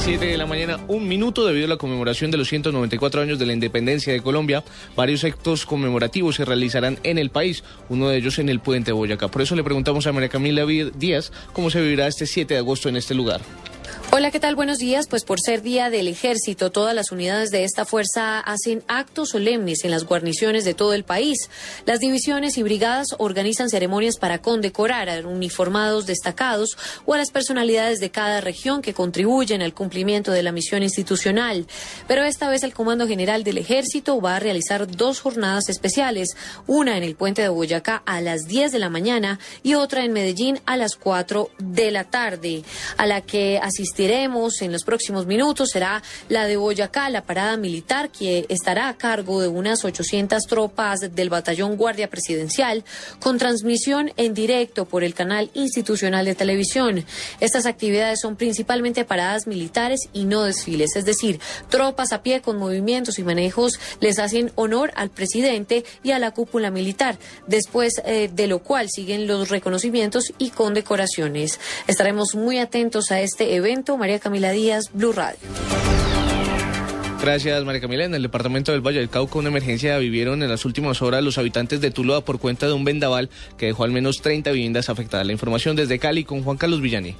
7 de la mañana, un minuto debido a la conmemoración de los 194 años de la independencia de Colombia. Varios actos conmemorativos se realizarán en el país, uno de ellos en el puente Boyacá. Por eso le preguntamos a María Camila Díaz cómo se vivirá este 7 de agosto en este lugar. Hola, ¿qué tal? Buenos días. Pues por ser Día del Ejército, todas las unidades de esta fuerza hacen actos solemnes en las guarniciones de todo el país. Las divisiones y brigadas organizan ceremonias para condecorar a uniformados destacados o a las personalidades de cada región que contribuyen al cumplimiento de la misión institucional. Pero esta vez el Comando General del Ejército va a realizar dos jornadas especiales, una en el puente de Boyacá a las 10 de la mañana y otra en Medellín a las 4 de la tarde, a la que asistirá en los próximos minutos será la de Boyacá, la parada militar, que estará a cargo de unas 800 tropas del batallón Guardia Presidencial, con transmisión en directo por el canal institucional de televisión. Estas actividades son principalmente paradas militares y no desfiles, es decir, tropas a pie con movimientos y manejos les hacen honor al presidente y a la cúpula militar, después eh, de lo cual siguen los reconocimientos y condecoraciones. Estaremos muy atentos a este evento María Camila Díaz, Blue Radio. Gracias, María Camila. En el departamento del Valle del Cauca, una emergencia vivieron en las últimas horas los habitantes de Tuluá por cuenta de un vendaval que dejó al menos 30 viviendas afectadas. La información desde Cali con Juan Carlos Villani.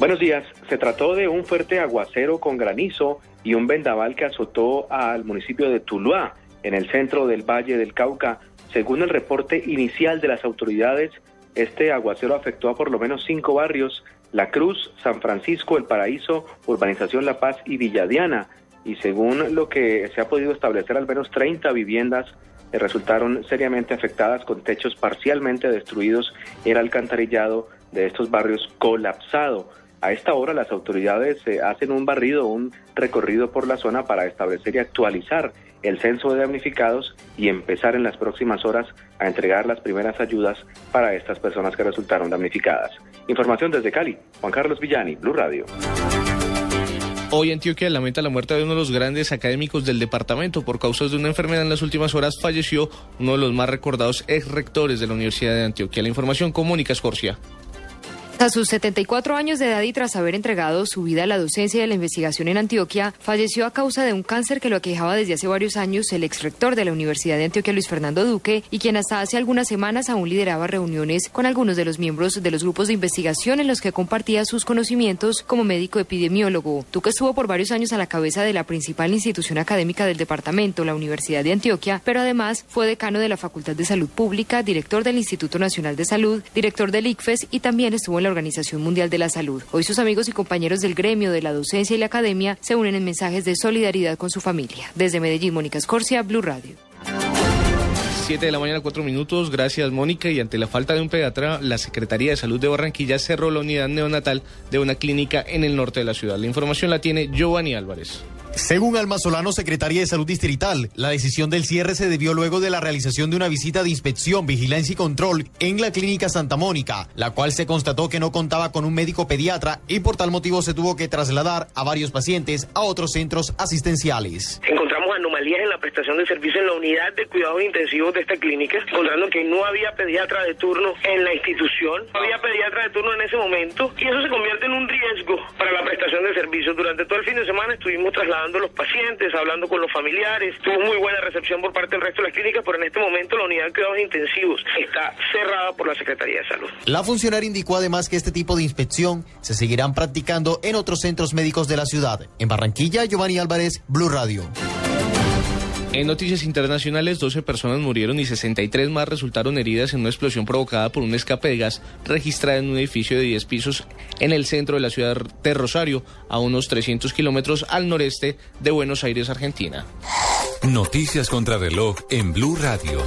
Buenos días. Se trató de un fuerte aguacero con granizo y un vendaval que azotó al municipio de Tuluá, en el centro del Valle del Cauca. Según el reporte inicial de las autoridades, este aguacero afectó a por lo menos cinco barrios la Cruz, San Francisco, El Paraíso, Urbanización La Paz y Villadiana. Y según lo que se ha podido establecer, al menos 30 viviendas resultaron seriamente afectadas con techos parcialmente destruidos y el alcantarillado de estos barrios colapsado. A esta hora las autoridades eh, hacen un barrido, un recorrido por la zona para establecer y actualizar el censo de damnificados y empezar en las próximas horas a entregar las primeras ayudas para estas personas que resultaron damnificadas. Información desde Cali, Juan Carlos Villani, Blue Radio. Hoy Antioquia lamenta la muerte de uno de los grandes académicos del departamento por causas de una enfermedad en las últimas horas falleció uno de los más recordados ex rectores de la Universidad de Antioquia. La información con Mónica Escorcia. A sus 74 años de edad y tras haber entregado su vida a la docencia y a la investigación en Antioquia, falleció a causa de un cáncer que lo aquejaba desde hace varios años el ex rector de la Universidad de Antioquia, Luis Fernando Duque, y quien hasta hace algunas semanas aún lideraba reuniones con algunos de los miembros de los grupos de investigación en los que compartía sus conocimientos como médico epidemiólogo. Duque estuvo por varios años a la cabeza de la principal institución académica del departamento, la Universidad de Antioquia, pero además fue decano de la Facultad de Salud Pública, director del Instituto Nacional de Salud, director del ICFES y también estuvo en la Organización Mundial de la Salud. Hoy sus amigos y compañeros del gremio de la docencia y la academia se unen en mensajes de solidaridad con su familia. Desde Medellín, Mónica Escorcia, Blue Radio. 7 de la mañana, 4 minutos. Gracias, Mónica. Y ante la falta de un pediatra, la Secretaría de Salud de Barranquilla cerró la unidad neonatal de una clínica en el norte de la ciudad. La información la tiene Giovanni Álvarez. Según Alma Solano, Secretaría de Salud Distrital, la decisión del cierre se debió luego de la realización de una visita de inspección, vigilancia y control en la clínica Santa Mónica, la cual se constató que no contaba con un médico pediatra y por tal motivo se tuvo que trasladar a varios pacientes a otros centros asistenciales. La prestación de servicio en la unidad de cuidados intensivos de esta clínica, encontrando que no había pediatra de turno en la institución, no había pediatra de turno en ese momento y eso se convierte en un riesgo para la prestación de servicios. Durante todo el fin de semana estuvimos trasladando los pacientes, hablando con los familiares. Tuvo muy buena recepción por parte del resto de las clínicas, pero en este momento la unidad de cuidados intensivos está cerrada por la Secretaría de Salud. La funcionaria indicó además que este tipo de inspección se seguirán practicando en otros centros médicos de la ciudad. En Barranquilla, Giovanni Álvarez, Blue Radio. En noticias internacionales, 12 personas murieron y 63 más resultaron heridas en una explosión provocada por un escape de gas registrada en un edificio de 10 pisos en el centro de la ciudad de Rosario, a unos 300 kilómetros al noreste de Buenos Aires, Argentina. Noticias contra reloj en Blue Radio.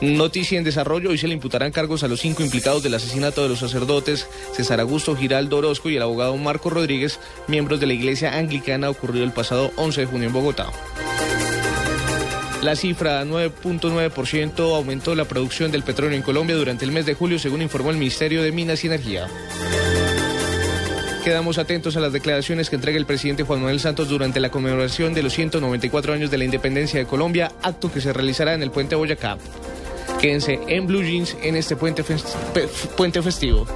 Noticia en desarrollo, hoy se le imputarán cargos a los cinco implicados del asesinato de los sacerdotes César Augusto Giraldo Orozco y el abogado Marco Rodríguez, miembros de la iglesia anglicana, ocurrido el pasado 11 de junio en Bogotá. La cifra 9.9% aumentó la producción del petróleo en Colombia durante el mes de julio, según informó el Ministerio de Minas y Energía. Quedamos atentos a las declaraciones que entrega el presidente Juan Manuel Santos durante la conmemoración de los 194 años de la independencia de Colombia, acto que se realizará en el puente Boyacá. Quédense en Blue Jeans en este puente, festivo.